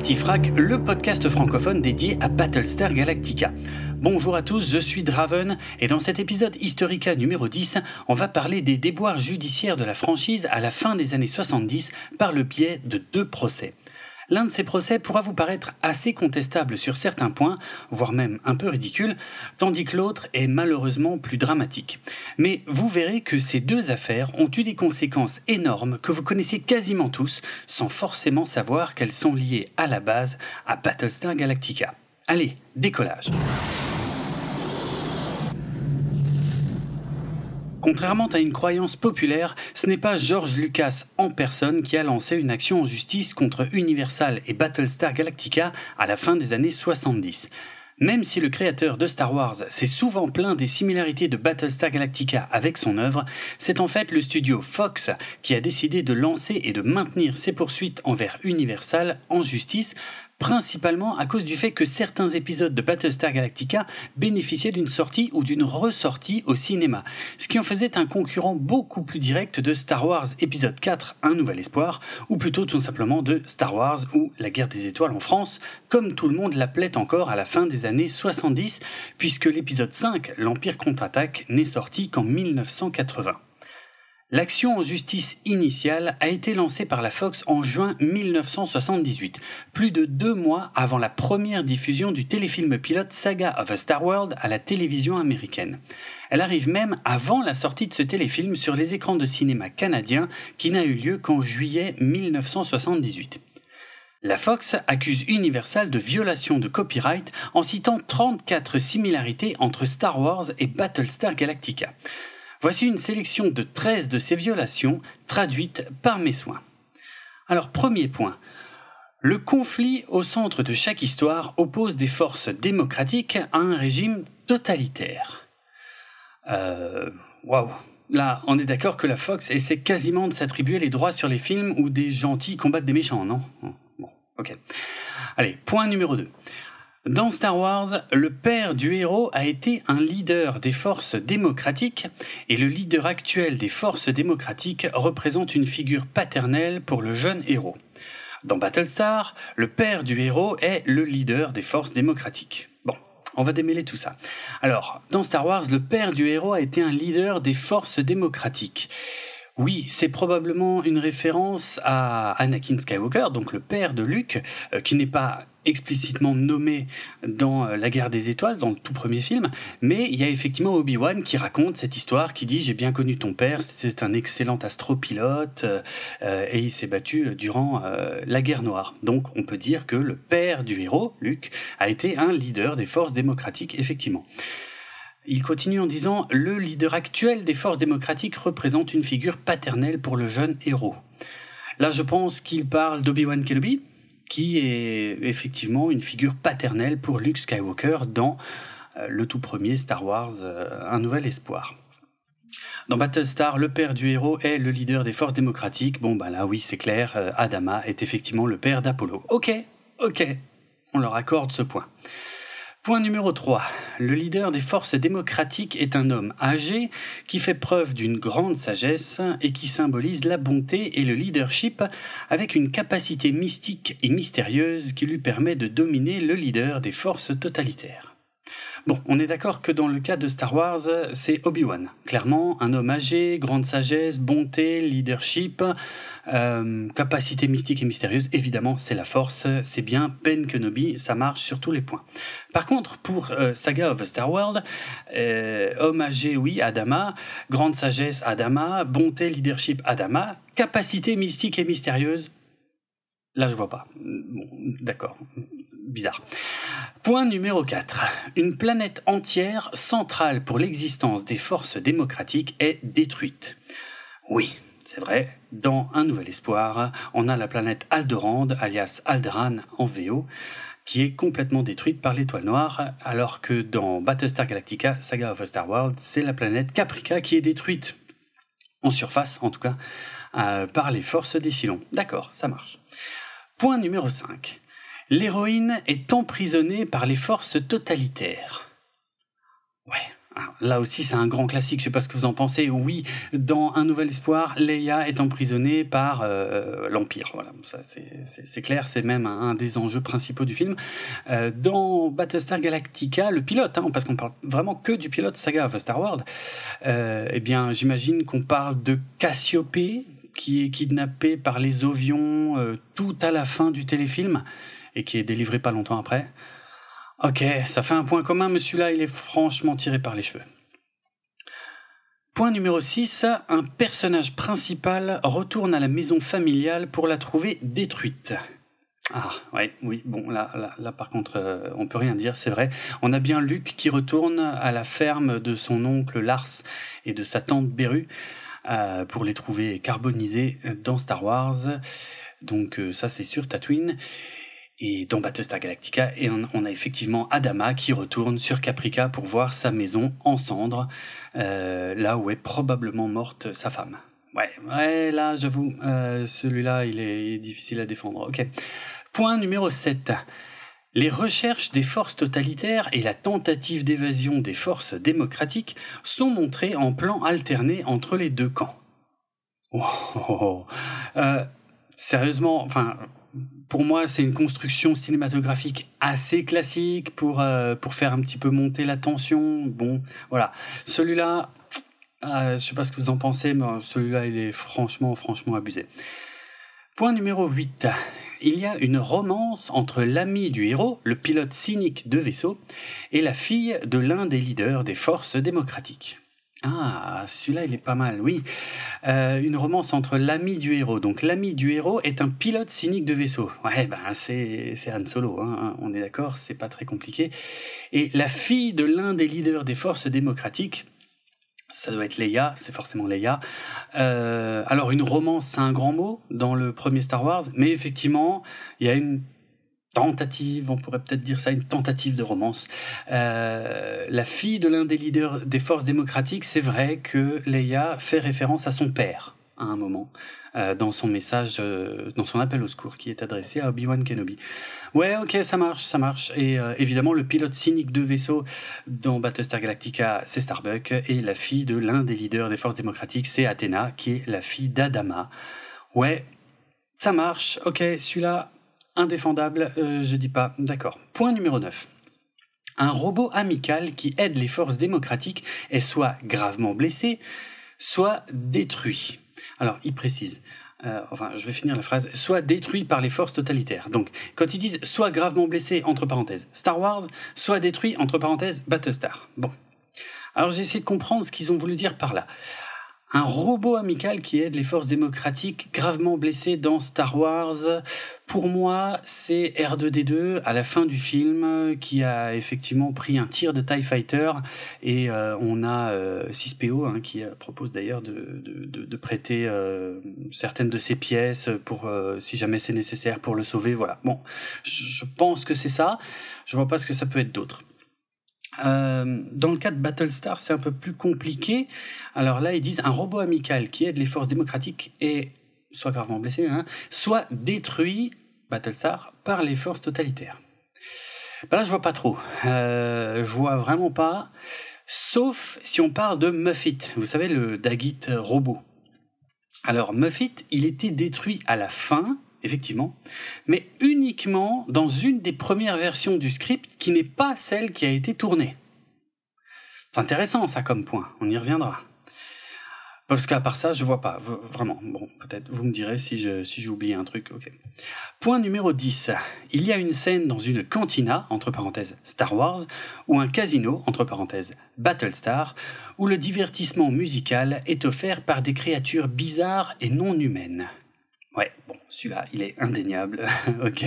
Le podcast francophone dédié à Battlestar Galactica. Bonjour à tous, je suis Draven et dans cet épisode Historica numéro 10, on va parler des déboires judiciaires de la franchise à la fin des années 70 par le biais de deux procès. L'un de ces procès pourra vous paraître assez contestable sur certains points, voire même un peu ridicule, tandis que l'autre est malheureusement plus dramatique. Mais vous verrez que ces deux affaires ont eu des conséquences énormes que vous connaissez quasiment tous, sans forcément savoir qu'elles sont liées à la base à Battlestar Galactica. Allez, décollage Contrairement à une croyance populaire, ce n'est pas George Lucas en personne qui a lancé une action en justice contre Universal et Battlestar Galactica à la fin des années 70. Même si le créateur de Star Wars s'est souvent plaint des similarités de Battlestar Galactica avec son œuvre, c'est en fait le studio Fox qui a décidé de lancer et de maintenir ses poursuites envers Universal en justice principalement à cause du fait que certains épisodes de Battlestar Galactica bénéficiaient d'une sortie ou d'une ressortie au cinéma, ce qui en faisait un concurrent beaucoup plus direct de Star Wars épisode 4 Un nouvel espoir, ou plutôt tout simplement de Star Wars ou La guerre des étoiles en France, comme tout le monde l'appelait encore à la fin des années 70, puisque l'épisode 5, L'Empire contre-attaque, n'est sorti qu'en 1980. L'action en justice initiale a été lancée par la Fox en juin 1978, plus de deux mois avant la première diffusion du téléfilm pilote Saga of a Star World à la télévision américaine. Elle arrive même avant la sortie de ce téléfilm sur les écrans de cinéma canadiens qui n'a eu lieu qu'en juillet 1978. La Fox accuse Universal de violation de copyright en citant 34 similarités entre Star Wars et Battlestar Galactica. Voici une sélection de 13 de ces violations traduites par mes soins. Alors premier point. Le conflit au centre de chaque histoire oppose des forces démocratiques à un régime totalitaire. Euh, waouh. Là, on est d'accord que la Fox essaie quasiment de s'attribuer les droits sur les films où des gentils combattent des méchants, non? Bon, ok. Allez, point numéro 2. Dans Star Wars, le père du héros a été un leader des forces démocratiques et le leader actuel des forces démocratiques représente une figure paternelle pour le jeune héros. Dans Battlestar, le père du héros est le leader des forces démocratiques. Bon, on va démêler tout ça. Alors, dans Star Wars, le père du héros a été un leader des forces démocratiques. Oui, c'est probablement une référence à Anakin Skywalker, donc le père de Luke, euh, qui n'est pas explicitement nommé dans euh, La guerre des étoiles, dans le tout premier film, mais il y a effectivement Obi-Wan qui raconte cette histoire, qui dit j'ai bien connu ton père, c'est un excellent astropilote, euh, et il s'est battu durant la guerre noire. Donc on peut dire que le père du héros, Luke, a été un leader des forces démocratiques, effectivement. Il continue en disant Le leader actuel des forces démocratiques représente une figure paternelle pour le jeune héros. Là, je pense qu'il parle d'Obi-Wan Kenobi, qui est effectivement une figure paternelle pour Luke Skywalker dans euh, le tout premier Star Wars euh, Un Nouvel Espoir. Dans Battlestar, le père du héros est le leader des forces démocratiques. Bon, bah là, oui, c'est clair, euh, Adama est effectivement le père d'Apollo. Ok, ok, on leur accorde ce point. Point numéro 3. Le leader des forces démocratiques est un homme âgé qui fait preuve d'une grande sagesse et qui symbolise la bonté et le leadership avec une capacité mystique et mystérieuse qui lui permet de dominer le leader des forces totalitaires. Bon, on est d'accord que dans le cas de Star Wars, c'est Obi-Wan. Clairement, un homme âgé, grande sagesse, bonté, leadership, euh, capacité mystique et mystérieuse. Évidemment, c'est la force, c'est bien Ben Kenobi, ça marche sur tous les points. Par contre, pour euh, Saga of Star World, euh, homme âgé, oui, Adama, grande sagesse, Adama, bonté, leadership, Adama, capacité mystique et mystérieuse, Là, je vois pas. Bon, d'accord bizarre. Point numéro 4. Une planète entière centrale pour l'existence des forces démocratiques est détruite. Oui, c'est vrai, dans Un Nouvel Espoir, on a la planète Aldorand, alias Alderan en VO, qui est complètement détruite par l'étoile noire, alors que dans Battlestar Galactica, Saga of Star World, c'est la planète Caprica qui est détruite, en surface en tout cas, euh, par les forces des Silons. D'accord, ça marche. Point numéro 5. L'héroïne est emprisonnée par les forces totalitaires. Ouais, là aussi, c'est un grand classique. Je sais pas ce que vous en pensez. Oui, dans Un Nouvel Espoir, Leia est emprisonnée par euh, l'Empire. Voilà, ça c'est clair. C'est même un, des enjeux principaux du film. Euh, dans Battlestar Galactica, le pilote, hein, parce qu'on parle vraiment que du pilote saga of Star Wars. Euh, eh bien, j'imagine qu'on parle de Cassiopée qui est kidnappé par les Ovions tout à la fin du téléfilm et qui est délivré pas longtemps après. Ok, ça fait un point commun, mais celui-là, il est franchement tiré par les cheveux. Point numéro 6, un personnage principal retourne à la maison familiale pour la trouver détruite. Ah, ouais, oui, bon, là, là, là par contre, euh, on peut rien dire, c'est vrai. On a bien Luc qui retourne à la ferme de son oncle Lars et de sa tante Beru euh, pour les trouver carbonisés dans Star Wars. Donc euh, ça, c'est sur Tatooine et dans Battlestar Galactica, et on, a effectivement Adama qui retourne sur Caprica pour voir sa maison en cendres, euh, là où est probablement morte sa femme. Ouais, ouais, là, j'avoue, euh, celui-là, il est, difficile à défendre. Ok. Point numéro 7. Les recherches des forces totalitaires et la tentative d'évasion des forces démocratiques sont montrées en plan alterné entre les deux camps. Oh, oh, oh. Euh, sérieusement, enfin, pour moi, c'est une construction cinématographique assez classique pour, euh, pour faire un petit peu monter la tension. Bon, voilà. Celui-là, euh, je sais pas ce que vous en pensez, mais celui-là, il est franchement, franchement abusé. Point numéro 8. Il y a une romance entre l'ami du héros, le pilote cynique de vaisseau, et la fille de l'un des leaders des forces démocratiques. Ah, celui-là, il est pas mal, oui. Euh, une romance entre l'ami du héros. Donc, l'ami du héros est un pilote cynique de vaisseau. Ouais, ben, c'est, Han Solo, hein, on est d'accord, c'est pas très compliqué. Et la fille de l'un des leaders des forces démocratiques, ça doit être Leia, c'est forcément Leia. Euh, alors, une romance, c'est un grand mot dans le premier Star Wars, mais effectivement, il y a une tentative, on pourrait peut-être dire ça, une tentative de romance. Euh, la fille de l'un des leaders des forces démocratiques, c'est vrai que Leia fait référence à son père à un moment. Euh, dans son message, euh, dans son appel au secours qui est adressé à Obi-Wan Kenobi. Ouais, ok, ça marche, ça marche. Et évidemment, le pilote cynique de vaisseau dans Battlestar Galactica, c'est Starbuck, et la fille de l'un des leaders des forces démocratiques, c'est Athéna, qui est la fille d'Adama. Ouais, ça marche, ok, celui-là, indéfendable, euh, je dis pas. D'accord. Point numéro 9. Un robot amical qui aide les forces démocratiques est soit gravement blessé, soit détruit. Alors, il précise. Euh, enfin, je vais finir la phrase, soit détruit par les forces totalitaires. Donc, quand ils disent soit gravement blessé, entre parenthèses, Star Wars, soit détruit, entre parenthèses, Battlestar. Bon. Alors, j'ai essayé de comprendre ce qu'ils ont voulu dire par là un robot amical qui aide les forces démocratiques gravement blessées dans Star Wars. Pour moi, c'est R2D2 à la fin du film qui a effectivement pris un tir de TIE Fighter et euh, on a 6PO euh, hein, qui propose d'ailleurs de, prêter euh, certaines de ses pièces pour si jamais c'est nécessaire pour le sauver. Voilà. Bon, je pense que c'est ça. Je vois pas ce que ça peut être d'autre. Euh, dans le cas de Battlestar, c'est un peu plus compliqué. Alors là, ils disent un robot amical qui aide les forces démocratiques est soit gravement blessé, hein, soit détruit, Battlestar, par les forces totalitaires. Ben là, je vois pas trop. Euh, je vois vraiment pas. Sauf si on parle de Muffit. Vous savez, le Dagit robot. Alors, Muffit, il était détruit à la fin, effectivement, mais uniquement dans une des premières versions du script qui n'est pas celle qui a été tournée. C'est intéressant ça comme point, on y reviendra. Parce qu'à part ça, je vois pas, vraiment. Bon, peut-être, vous me direz si j'ai si oublié un truc, ok. Point numéro 10. Il y a une scène dans une cantina, entre parenthèses Star Wars, ou un casino, entre parenthèses Battlestar, où le divertissement musical est offert par des créatures bizarres et non humaines. Ouais, bon, celui-là, il est indéniable. ok.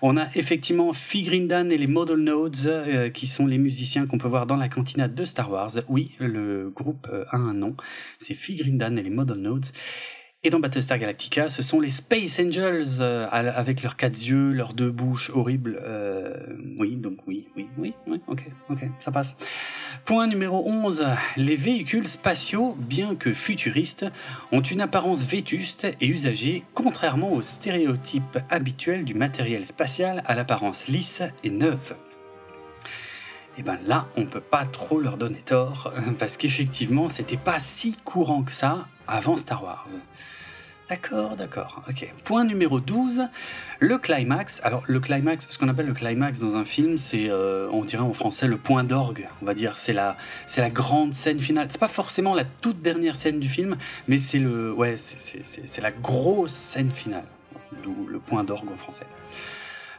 On a effectivement Figrindan et les Model Nodes, euh, qui sont les musiciens qu'on peut voir dans la cantina de Star Wars. Oui, le groupe euh, a un nom. C'est Figrindan et les Model Nodes. Et dans Battlestar Galactica, ce sont les Space Angels euh, avec leurs quatre yeux, leurs deux bouches horribles. Euh, oui, donc oui, oui, oui, ok, ok, ça passe. Point numéro 11. Les véhicules spatiaux, bien que futuristes, ont une apparence vétuste et usagée, contrairement aux stéréotypes habituels du matériel spatial à l'apparence lisse et neuve. et ben là, on peut pas trop leur donner tort, parce qu'effectivement, c'était pas si courant que ça avant Star Wars. D'accord, d'accord. Ok. Point numéro 12, le climax. Alors, le climax, ce qu'on appelle le climax dans un film, c'est, euh, on dirait en français, le point d'orgue, on va dire. C'est la, c'est la grande scène finale. C'est pas forcément la toute dernière scène du film, mais c'est le, ouais, c'est la grosse scène finale. D'où le point d'orgue en français.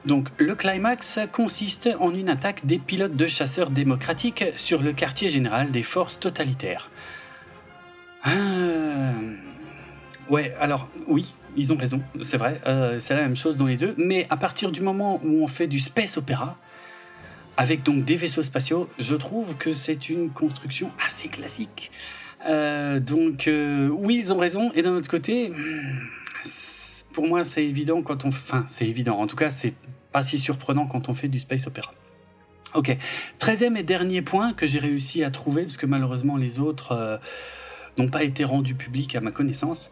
Donc, le climax consiste en une attaque des pilotes de chasseurs démocratiques sur le quartier général des forces totalitaires. Ah Ouais, alors oui, ils ont raison, c'est vrai, euh, c'est la même chose dans les deux, mais à partir du moment où on fait du space opéra, avec donc des vaisseaux spatiaux, je trouve que c'est une construction assez classique. Euh, donc euh, oui, ils ont raison, et d'un autre côté, pour moi c'est évident quand on... Enfin, c'est évident, en tout cas c'est pas si surprenant quand on fait du space opéra. Ok, treizième et dernier point que j'ai réussi à trouver, parce que malheureusement les autres n'ont pas été rendus publics à ma connaissance.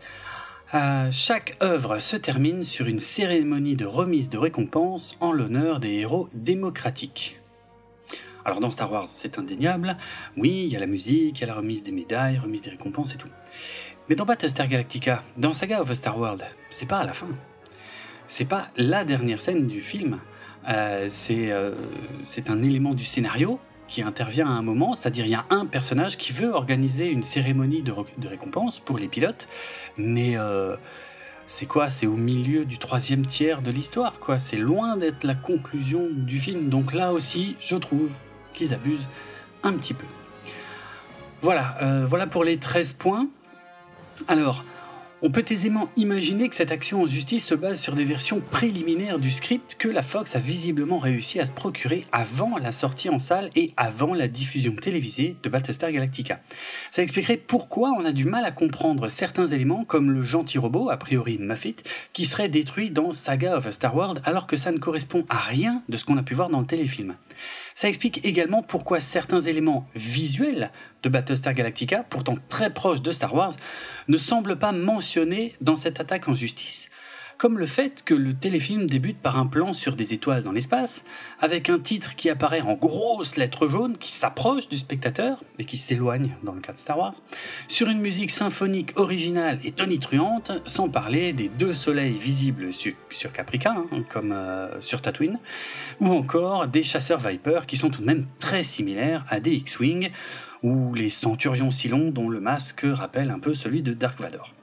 Euh, chaque œuvre se termine sur une cérémonie de remise de récompense en l'honneur des héros démocratiques. Alors dans Star Wars, c'est indéniable. Oui, il y a la musique, il y a la remise des médailles, remise des récompenses et tout. Mais dans Battlestar Galactica, dans Saga of the Star World, c'est pas à la fin. C'est pas la dernière scène du film. Euh, euh, c'est un élément du scénario qui intervient à un moment, c'est-à-dire il y a un personnage qui veut organiser une cérémonie de, récompense pour les pilotes, mais euh, c'est quoi? C'est au milieu du troisième tiers de l'histoire, quoi. C'est loin d'être la conclusion du film. Donc là aussi, je trouve qu'ils abusent un petit peu. Voilà, euh, voilà pour les 13 points. Alors, on peut aisément imaginer que cette action en justice se base sur des versions préliminaires du script que la Fox a visiblement réussi à se procurer avant la sortie en salle et avant la diffusion télévisée de Battlestar Galactica. Ça expliquerait pourquoi on a du mal à comprendre certains éléments comme le gentil robot, a priori Muffet, qui serait détruit dans Saga of Star Wars alors que ça ne correspond à rien de ce qu'on a pu voir dans le téléfilm. Ça explique également pourquoi certains éléments visuels de Battlestar Galactica, pourtant très proches de Star Wars, ne semblent pas mentionnés dans cette attaque en justice. Comme le fait que le téléfilm débute par un plan sur des étoiles dans l'espace, avec un titre qui apparaît en grosses lettres jaunes, qui s'approche du spectateur et qui s'éloigne dans le cas de Star Wars, sur une musique symphonique originale et tonitruante, sans parler des deux soleils visibles sur, Caprica, hein, comme euh, sur Tatooine, ou encore des chasseurs Viper qui sont tout de même très similaires à des X-Wing, ou les centurions Silon dont le masque rappelle un peu celui de Dark Vador.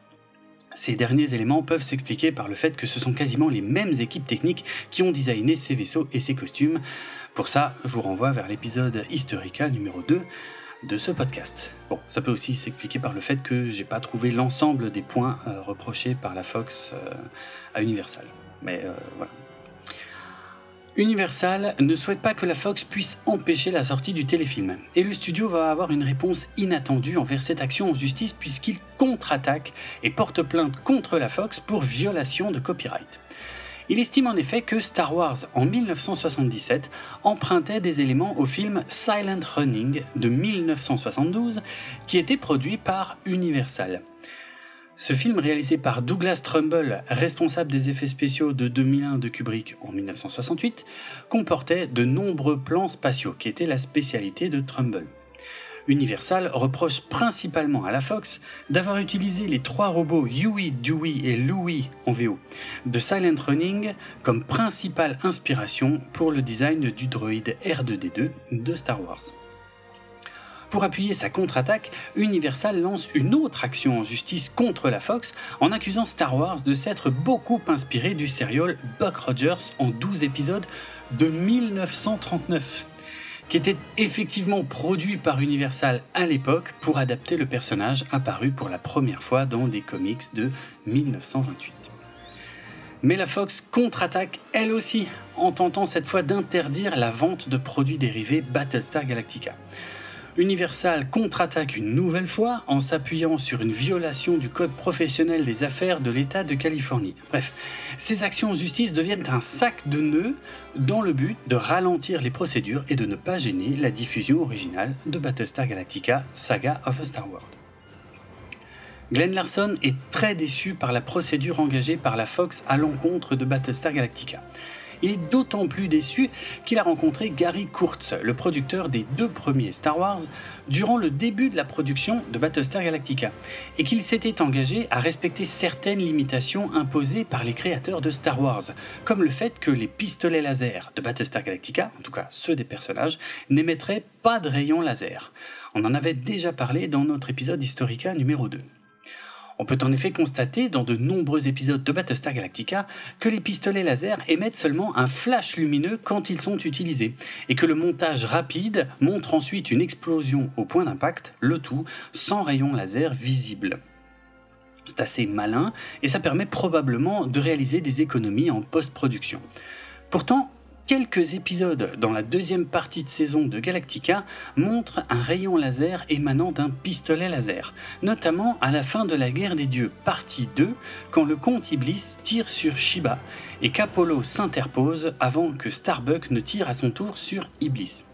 Ces derniers éléments peuvent s'expliquer par le fait que ce sont quasiment les mêmes équipes techniques qui ont designé ces vaisseaux et ces costumes. Pour ça, je vous renvoie vers l'épisode Historica numéro 2 de ce podcast. Bon, ça peut aussi s'expliquer par le fait que j'ai pas trouvé l'ensemble des points euh, reprochés par la Fox euh, à Universal. Mais euh, voilà. Universal ne souhaite pas que la Fox puisse empêcher la sortie du téléfilm, et le studio va avoir une réponse inattendue envers cette action en justice puisqu'il contre-attaque et porte plainte contre la Fox pour violation de copyright. Il estime en effet que Star Wars en 1977 empruntait des éléments au film Silent Running de 1972 qui était produit par Universal. Ce film réalisé par Douglas Trumbull, responsable des effets spéciaux de 2001 de Kubrick en 1968, comportait de nombreux plans spatiaux qui étaient la spécialité de Trumbull. Universal reproche principalement à la Fox d'avoir utilisé les trois robots Huey, Dewey et Louie en VO de Silent Running comme principale inspiration pour le design du droïde R2D2 de Star Wars. Pour appuyer sa contre-attaque, Universal lance une autre action en justice contre la Fox en accusant Star Wars de s'être beaucoup inspiré du serial Buck Rogers en 12 épisodes de 1939 qui était effectivement produit par Universal à l'époque pour adapter le personnage apparu pour la première fois dans des comics de 1928. Mais la Fox contre-attaque elle aussi en tentant cette fois d'interdire la vente de produits dérivés Battlestar Galactica. Universal contre-attaque une nouvelle fois en s'appuyant sur une violation du code professionnel des affaires de l'État de Californie. Bref, ces actions en justice deviennent un sac de nœuds dans le but de ralentir les procédures et de ne pas gêner la diffusion originale de Battlestar Galactica Saga of a Star World. Glenn Larson est très déçu par la procédure engagée par la Fox à l'encontre de Battlestar Galactica. Il est d'autant plus déçu qu'il a rencontré Gary Kurtz, le producteur des deux premiers Star Wars, durant le début de la production de Battlestar Galactica, et qu'il s'était engagé à respecter certaines limitations imposées par les créateurs de Star Wars, comme le fait que les pistolets laser de Battlestar Galactica, en tout cas ceux des personnages, n'émettraient pas de rayons laser. On en avait déjà parlé dans notre épisode Historica numéro 2. On peut en effet constater dans de nombreux épisodes de Battlestar Galactica que les pistolets laser émettent seulement un flash lumineux quand ils sont utilisés, et que le montage rapide montre ensuite une explosion au point d'impact, le tout sans rayon laser visible. C'est assez malin et ça permet probablement de réaliser des économies en post-production. Pourtant, Quelques épisodes dans la deuxième partie de saison de Galactica montrent un rayon laser émanant d'un pistolet laser, notamment à la fin de la guerre des dieux partie 2, quand le comte Iblis tire sur Shiba et qu'Apollo s'interpose avant que Starbuck ne tire à son tour sur Iblis.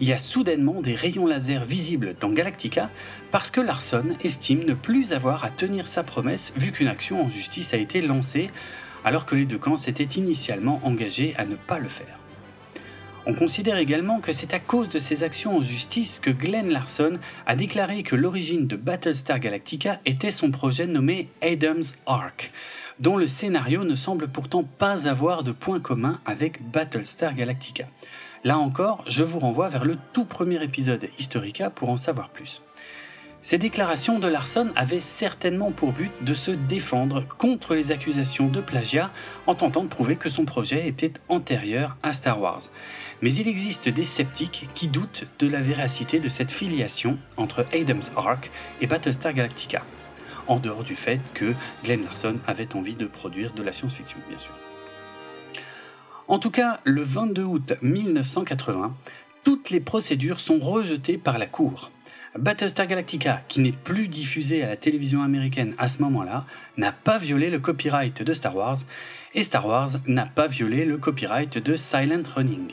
Il y a soudainement des rayons laser visibles dans Galactica parce que Larson estime ne plus avoir à tenir sa promesse vu qu'une action en justice a été lancée alors que les deux camps s'étaient initialement engagés à ne pas le faire. On considère également que c'est à cause de ses actions en justice que Glenn Larson a déclaré que l'origine de Battlestar Galactica était son projet nommé Adam's Ark, dont le scénario ne semble pourtant pas avoir de point commun avec Battlestar Galactica. Là encore, je vous renvoie vers le tout premier épisode Historica pour en savoir plus. Ces déclarations de Larson avaient certainement pour but de se défendre contre les accusations de plagiat en tentant de prouver que son projet était antérieur à Star Wars. Mais il existe des sceptiques qui doutent de la véracité de cette filiation entre Adam's Ark et Battlestar Galactica, en dehors du fait que Glenn Larson avait envie de produire de la science-fiction, bien sûr. En tout cas, le 22 août 1980, toutes les procédures sont rejetées par la Cour. Battlestar Galactica, qui n'est plus diffusé à la télévision américaine à ce moment-là, n'a pas violé le copyright de Star Wars, et Star Wars n'a pas violé le copyright de Silent Running.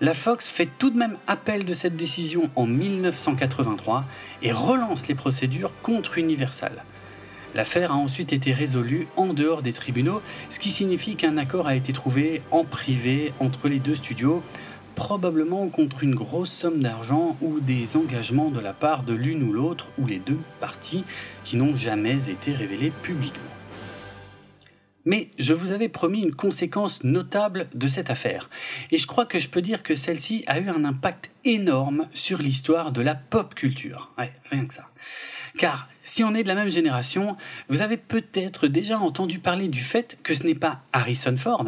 La Fox fait tout de même appel de cette décision en 1983 et relance les procédures contre Universal. L'affaire a ensuite été résolue en dehors des tribunaux, ce qui signifie qu'un accord a été trouvé en privé entre les deux studios probablement contre une grosse somme d'argent ou des engagements de la part de l'une ou l'autre ou les deux parties qui n'ont jamais été révélés publiquement. Mais je vous avais promis une conséquence notable de cette affaire, et je crois que je peux dire que celle-ci a eu un impact énorme sur l'histoire de la pop culture. Rien que ça. Car si on est de la même génération, vous avez peut-être déjà entendu parler du fait que ce n'est pas Harrison Ford,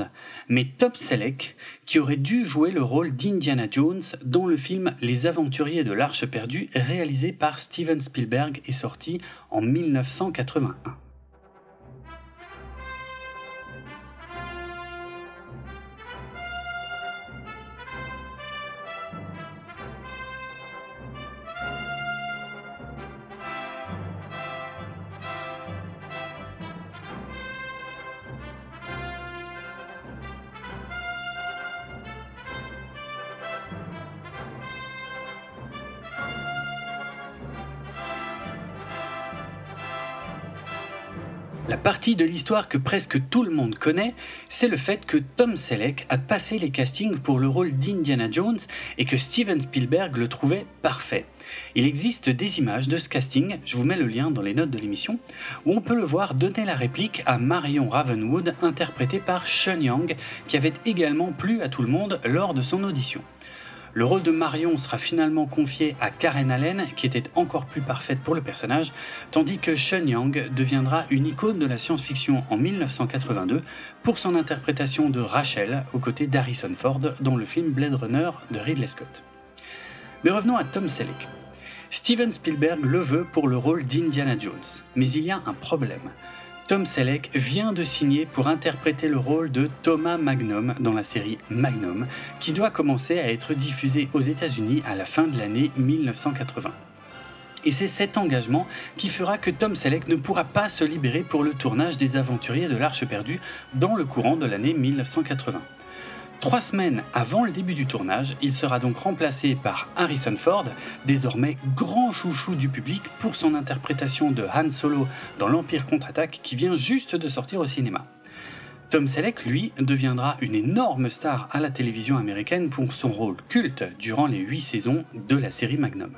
mais Tom Selleck qui aurait dû jouer le rôle d'Indiana Jones dans le film Les Aventuriers de l'Arche perdue réalisé par Steven Spielberg et sorti en 1981. La partie de l'histoire que presque tout le monde connaît, c'est le fait que Tom Selleck a passé les castings pour le rôle d'Indiana Jones et que Steven Spielberg le trouvait parfait. Il existe des images de ce casting, je vous mets le lien dans les notes de l'émission, où on peut le voir donner la réplique à Marion Ravenwood, interprétée par Sean Young, qui avait également plu à tout le monde lors de son audition. Le rôle de Marion sera finalement confié à Karen Allen, qui était encore plus parfaite pour le personnage, tandis que Sean Young deviendra une icône de la science-fiction en 1982 pour son interprétation de Rachel aux côtés d'Harrison Ford dans le film Blade Runner de Ridley Scott. Mais revenons à Tom Selleck. Steven Spielberg le veut pour le rôle d'Indiana Jones, mais il y a un problème. Tom Selleck vient de signer pour interpréter le rôle de Thomas Magnum dans la série Magnum, qui doit commencer à être diffusée aux États-Unis à la fin de l'année 1980. Et c'est cet engagement qui fera que Tom Selleck ne pourra pas se libérer pour le tournage des Aventuriers de l'Arche perdue dans le courant de l'année 1980. Trois semaines avant le début du tournage, il sera donc remplacé par Harrison Ford, désormais grand chouchou du public pour son interprétation de Han Solo dans l'Empire contre-attaque qui vient juste de sortir au cinéma. Tom Selleck, lui, deviendra une énorme star à la télévision américaine pour son rôle culte durant les huit saisons de la série Magnum.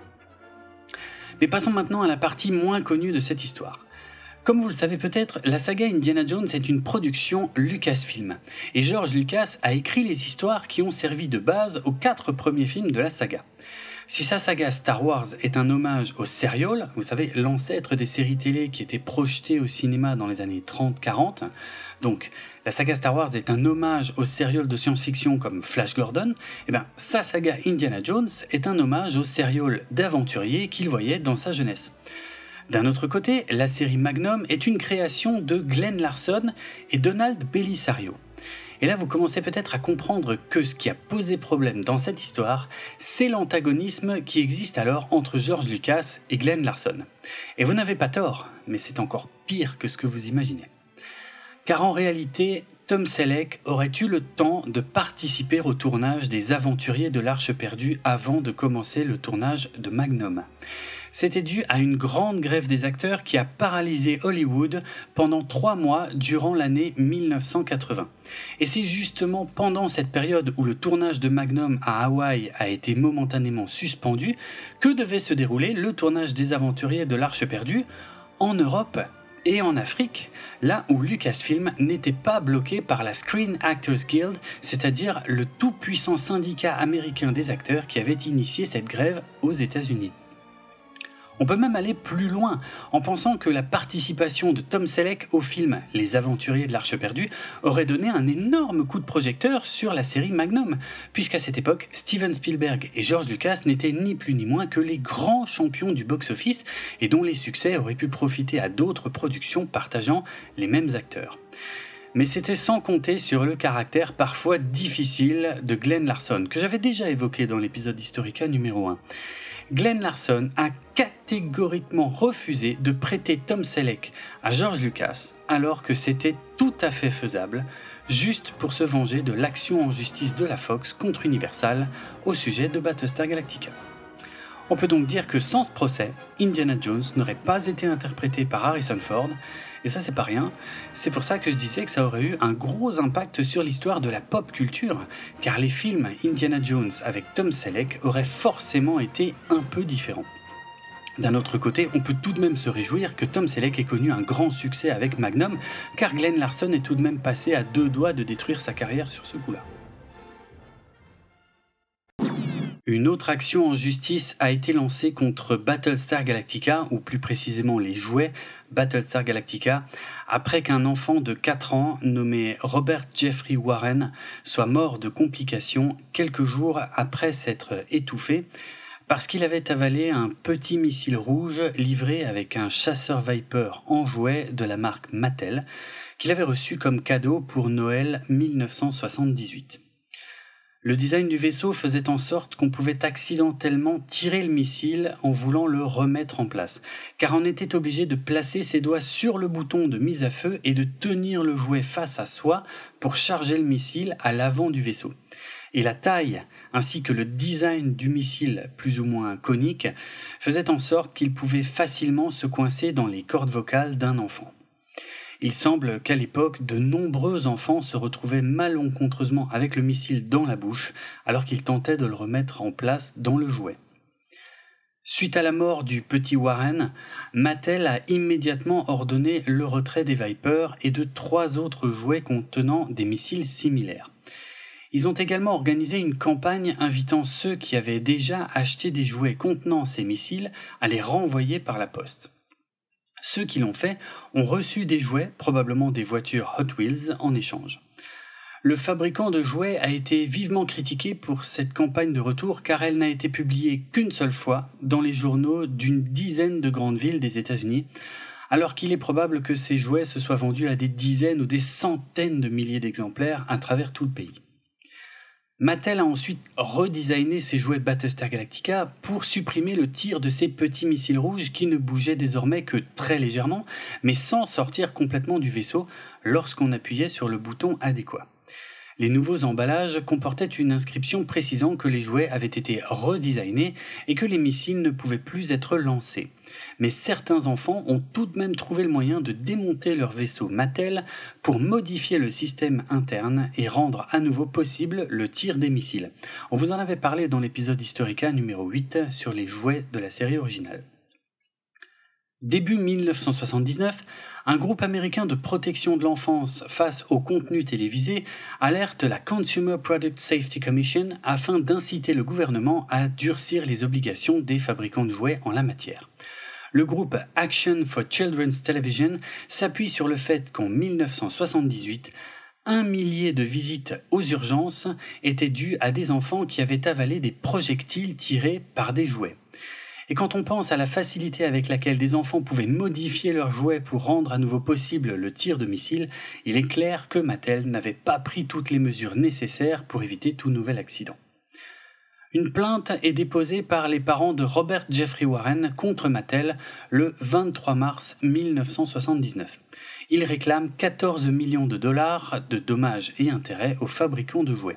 Mais passons maintenant à la partie moins connue de cette histoire. Comme vous le savez peut-être, la saga Indiana Jones est une production Lucasfilm, et George Lucas a écrit les histoires qui ont servi de base aux quatre premiers films de la saga. Si sa saga Star Wars est un hommage au serial, vous savez, l'ancêtre des séries télé qui étaient projetées au cinéma dans les années 30-40, donc la saga Star Wars est un hommage au serial de science-fiction comme Flash Gordon, et eh bien sa saga Indiana Jones est un hommage au serial d'aventurier qu'il voyait dans sa jeunesse. D'un autre côté, la série Magnum est une création de Glenn Larson et Donald Bellisario. Et là, vous commencez peut-être à comprendre que ce qui a posé problème dans cette histoire, c'est l'antagonisme qui existe alors entre George Lucas et Glenn Larson. Et vous n'avez pas tort, mais c'est encore pire que ce que vous imaginez. Car en réalité, Tom Selleck aurait eu le temps de participer au tournage des Aventuriers de l'Arche perdue avant de commencer le tournage de Magnum. C'était dû à une grande grève des acteurs qui a paralysé Hollywood pendant trois mois durant l'année 1980. Et c'est justement pendant cette période où le tournage de Magnum à Hawaï a été momentanément suspendu que devait se dérouler le tournage des Aventuriers de l'Arche perdue en Europe et en Afrique, là où Lucasfilm n'était pas bloqué par la Screen Actors Guild, c'est-à-dire le tout-puissant syndicat américain des acteurs qui avait initié cette grève aux États-Unis. On peut même aller plus loin en pensant que la participation de Tom Selleck au film Les Aventuriers de l'Arche perdue aurait donné un énorme coup de projecteur sur la série Magnum, puisqu'à cette époque, Steven Spielberg et George Lucas n'étaient ni plus ni moins que les grands champions du box-office et dont les succès auraient pu profiter à d'autres productions partageant les mêmes acteurs mais c'était sans compter sur le caractère parfois difficile de Glenn Larson, que j'avais déjà évoqué dans l'épisode Historica numéro 1. Glenn Larson a catégoriquement refusé de prêter Tom Selleck à George Lucas alors que c'était tout à fait faisable, juste pour se venger de l'action en justice de la Fox contre Universal au sujet de Battlestar Galactica. On peut donc dire que sans ce procès, Indiana Jones n'aurait pas été interprété par Harrison Ford, et ça, c'est pas rien. C'est pour ça que je disais que ça aurait eu un gros impact sur l'histoire de la pop culture, car les films Indiana Jones avec Tom Selleck auraient forcément été un peu différents. D'un autre côté, on peut tout de même se réjouir que Tom Selleck ait connu un grand succès avec Magnum, car Glenn Larson est tout de même passé à deux doigts de détruire sa carrière sur ce coup-là. Une autre action en justice a été lancée contre Battlestar Galactica, ou plus précisément les jouets Battlestar Galactica, après qu'un enfant de 4 ans nommé Robert Jeffrey Warren soit mort de complications quelques jours après s'être étouffé parce qu'il avait avalé un petit missile rouge livré avec un chasseur Viper en jouet de la marque Mattel qu'il avait reçu comme cadeau pour Noël 1978. Le design du vaisseau faisait en sorte qu'on pouvait accidentellement tirer le missile en voulant le remettre en place, car on était obligé de placer ses doigts sur le bouton de mise à feu et de tenir le jouet face à soi pour charger le missile à l'avant du vaisseau. Et la taille ainsi que le design du missile plus ou moins conique faisaient en sorte qu'il pouvait facilement se coincer dans les cordes vocales d'un enfant. Il semble qu'à l'époque, de nombreux enfants se retrouvaient malencontreusement avec le missile dans la bouche alors qu'ils tentaient de le remettre en place dans le jouet. Suite à la mort du petit Warren, Mattel a immédiatement ordonné le retrait des Vipers et de trois autres jouets contenant des missiles similaires. Ils ont également organisé une campagne invitant ceux qui avaient déjà acheté des jouets contenant ces missiles à les renvoyer par la poste. Ceux qui l'ont fait ont reçu des jouets, probablement des voitures Hot Wheels, en échange. Le fabricant de jouets a été vivement critiqué pour cette campagne de retour car elle n'a été publiée qu'une seule fois dans les journaux d'une dizaine de grandes villes des États-Unis, alors qu'il est probable que ces jouets se soient vendus à des dizaines ou des centaines de milliers d'exemplaires à travers tout le pays. Mattel a ensuite redesigné ses jouets Battlestar Galactica pour supprimer le tir de ces petits missiles rouges qui ne bougeaient désormais que très légèrement, mais sans sortir complètement du vaisseau lorsqu'on appuyait sur le bouton adéquat. Les nouveaux emballages comportaient une inscription précisant que les jouets avaient été redesignés et que les missiles ne pouvaient plus être lancés. Mais certains enfants ont tout de même trouvé le moyen de démonter leur vaisseau Mattel pour modifier le système interne et rendre à nouveau possible le tir des missiles. On vous en avait parlé dans l'épisode Historica numéro 8 sur les jouets de la série originale. Début 1979, un groupe américain de protection de l'enfance face au contenu télévisé alerte la Consumer Product Safety Commission afin d'inciter le gouvernement à durcir les obligations des fabricants de jouets en la matière. Le groupe Action for Children's Television s'appuie sur le fait qu'en 1978, un millier de visites aux urgences étaient dues à des enfants qui avaient avalé des projectiles tirés par des jouets. Et quand on pense à la facilité avec laquelle des enfants pouvaient modifier leurs jouets pour rendre à nouveau possible le tir de missile, il est clair que Mattel n'avait pas pris toutes les mesures nécessaires pour éviter tout nouvel accident. Une plainte est déposée par les parents de Robert Jeffrey Warren contre Mattel le 23 mars 1979. Ils réclament 14 millions de dollars de dommages et intérêts aux fabricants de jouets.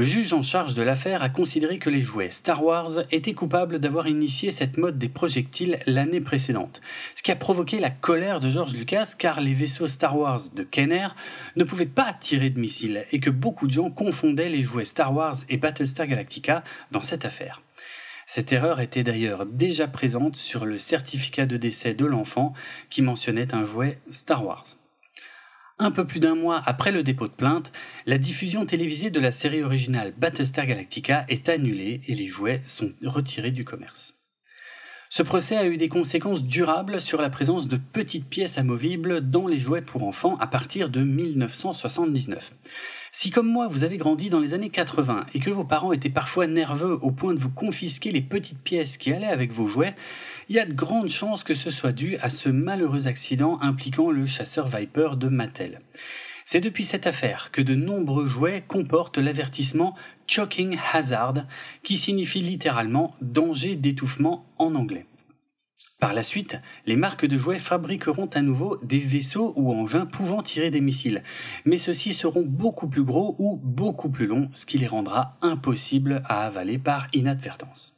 Le juge en charge de l'affaire a considéré que les jouets Star Wars étaient coupables d'avoir initié cette mode des projectiles l'année précédente, ce qui a provoqué la colère de George Lucas car les vaisseaux Star Wars de Kenner ne pouvaient pas tirer de missiles et que beaucoup de gens confondaient les jouets Star Wars et Battlestar Galactica dans cette affaire. Cette erreur était d'ailleurs déjà présente sur le certificat de décès de l'enfant qui mentionnait un jouet Star Wars. Un peu plus d'un mois après le dépôt de plainte, la diffusion télévisée de la série originale Battlestar Galactica est annulée et les jouets sont retirés du commerce. Ce procès a eu des conséquences durables sur la présence de petites pièces amovibles dans les jouets pour enfants à partir de 1979. Si comme moi vous avez grandi dans les années 80 et que vos parents étaient parfois nerveux au point de vous confisquer les petites pièces qui allaient avec vos jouets, il y a de grandes chances que ce soit dû à ce malheureux accident impliquant le chasseur Viper de Mattel. C'est depuis cette affaire que de nombreux jouets comportent l'avertissement Choking Hazard, qui signifie littéralement danger d'étouffement en anglais. Par la suite, les marques de jouets fabriqueront à nouveau des vaisseaux ou engins pouvant tirer des missiles, mais ceux-ci seront beaucoup plus gros ou beaucoup plus longs, ce qui les rendra impossibles à avaler par inadvertance.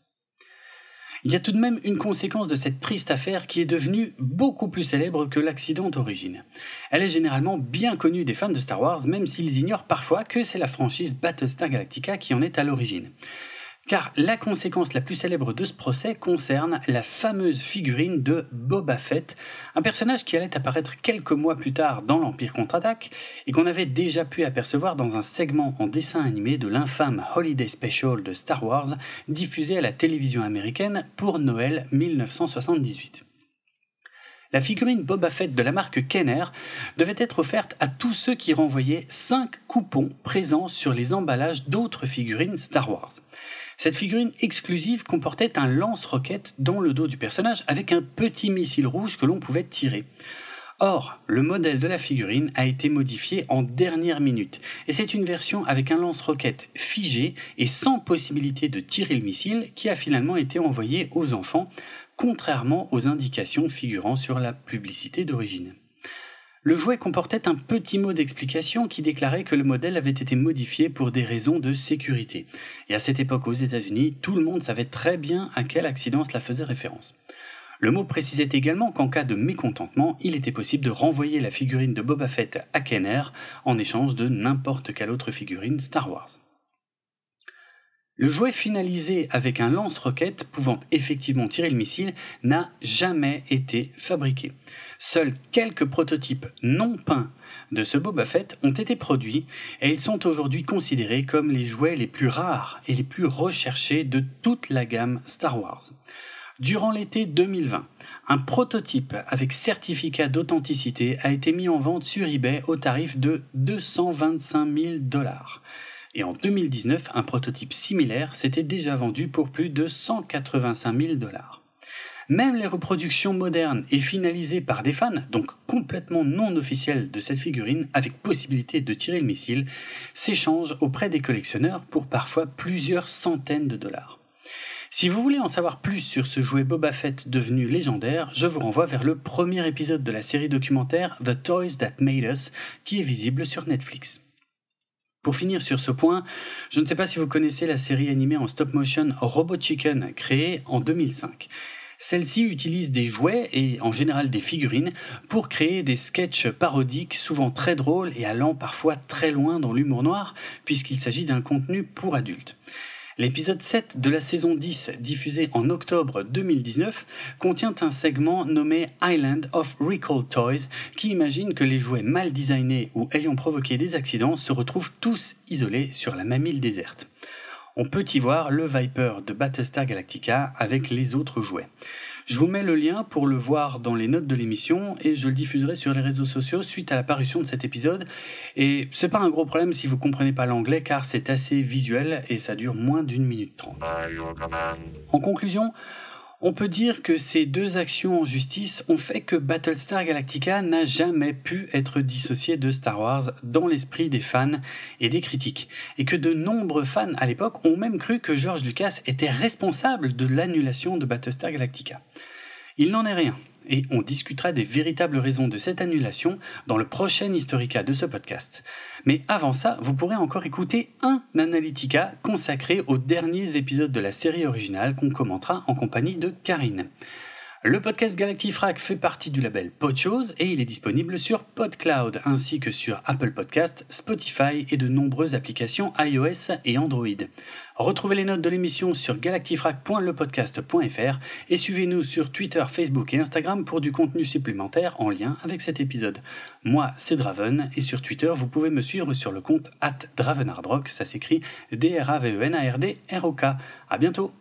Il y a tout de même une conséquence de cette triste affaire qui est devenue beaucoup plus célèbre que l'accident d'origine. Elle est généralement bien connue des fans de Star Wars, même s'ils ignorent parfois que c'est la franchise Battlestar Galactica qui en est à l'origine car la conséquence la plus célèbre de ce procès concerne la fameuse figurine de Boba Fett, un personnage qui allait apparaître quelques mois plus tard dans l'Empire contre-attaque et qu'on avait déjà pu apercevoir dans un segment en dessin animé de l'infâme Holiday Special de Star Wars diffusé à la télévision américaine pour Noël 1978. La figurine Boba Fett de la marque Kenner devait être offerte à tous ceux qui renvoyaient 5 coupons présents sur les emballages d'autres figurines Star Wars. Cette figurine exclusive comportait un lance-roquette dans le dos du personnage avec un petit missile rouge que l'on pouvait tirer. Or, le modèle de la figurine a été modifié en dernière minute, et c'est une version avec un lance-roquette figé et sans possibilité de tirer le missile qui a finalement été envoyé aux enfants, contrairement aux indications figurant sur la publicité d'origine. Le jouet comportait un petit mot d'explication qui déclarait que le modèle avait été modifié pour des raisons de sécurité. Et à cette époque aux États-Unis, tout le monde savait très bien à quel accident cela faisait référence. Le mot précisait également qu'en cas de mécontentement, il était possible de renvoyer la figurine de Boba Fett à Kenner en échange de n'importe quelle autre figurine Star Wars. Le jouet finalisé avec un lance-roquette pouvant effectivement tirer le missile n'a jamais été fabriqué. Seuls quelques prototypes non peints de ce Boba Fett ont été produits et ils sont aujourd'hui considérés comme les jouets les plus rares et les plus recherchés de toute la gamme Star Wars. Durant l'été 2020, un prototype avec certificat d'authenticité a été mis en vente sur eBay au tarif de 225 000 dollars. Et en 2019, un prototype similaire s'était déjà vendu pour plus de 185 000 dollars. Même les reproductions modernes et finalisées par des fans, donc complètement non officielles de cette figurine, avec possibilité de tirer le missile, s'échangent auprès des collectionneurs pour parfois plusieurs centaines de dollars. Si vous voulez en savoir plus sur ce jouet Boba Fett devenu légendaire, je vous renvoie vers le premier épisode de la série documentaire The Toys That Made Us, qui est visible sur Netflix. Pour finir sur ce point, je ne sais pas si vous connaissez la série animée en stop motion Robot Chicken, créée en 2005. Celle-ci utilise des jouets et en général des figurines pour créer des sketchs parodiques souvent très drôles et allant parfois très loin dans l'humour noir puisqu'il s'agit d'un contenu pour adultes. L'épisode 7 de la saison 10, diffusé en octobre 2019, contient un segment nommé Island of Recall Toys qui imagine que les jouets mal designés ou ayant provoqué des accidents se retrouvent tous isolés sur la même île déserte on peut y voir le Viper de Battlestar Galactica avec les autres jouets. Je vous mets le lien pour le voir dans les notes de l'émission et je le diffuserai sur les réseaux sociaux suite à la parution de cet épisode. Et c'est pas un gros problème si vous comprenez pas l'anglais car c'est assez visuel et ça dure moins d'une minute trente. En conclusion, on peut dire que ces deux actions en justice ont fait que Battlestar Galactica n'a jamais pu être dissocié de Star Wars dans l'esprit des fans et des critiques, et que de nombreux fans à l'époque ont même cru que George Lucas était responsable de l'annulation de Battlestar Galactica. Il n'en est rien et on discutera des véritables raisons de cette annulation dans le prochain Historica de ce podcast. Mais avant ça, vous pourrez encore écouter un Analytica consacré aux derniers épisodes de la série originale qu'on commentera en compagnie de Karine. Le podcast Galactifrac fait partie du label Podchose et il est disponible sur PodCloud ainsi que sur Apple Podcast, Spotify et de nombreuses applications iOS et Android. Retrouvez les notes de l'émission sur galactifrac.lepodcast.fr et suivez-nous sur Twitter, Facebook et Instagram pour du contenu supplémentaire en lien avec cet épisode. Moi, c'est Draven et sur Twitter, vous pouvez me suivre sur le compte at Dravenardrock, ça s'écrit D-R-A-V-E-N-A-R-D-R-O-K. À bientôt!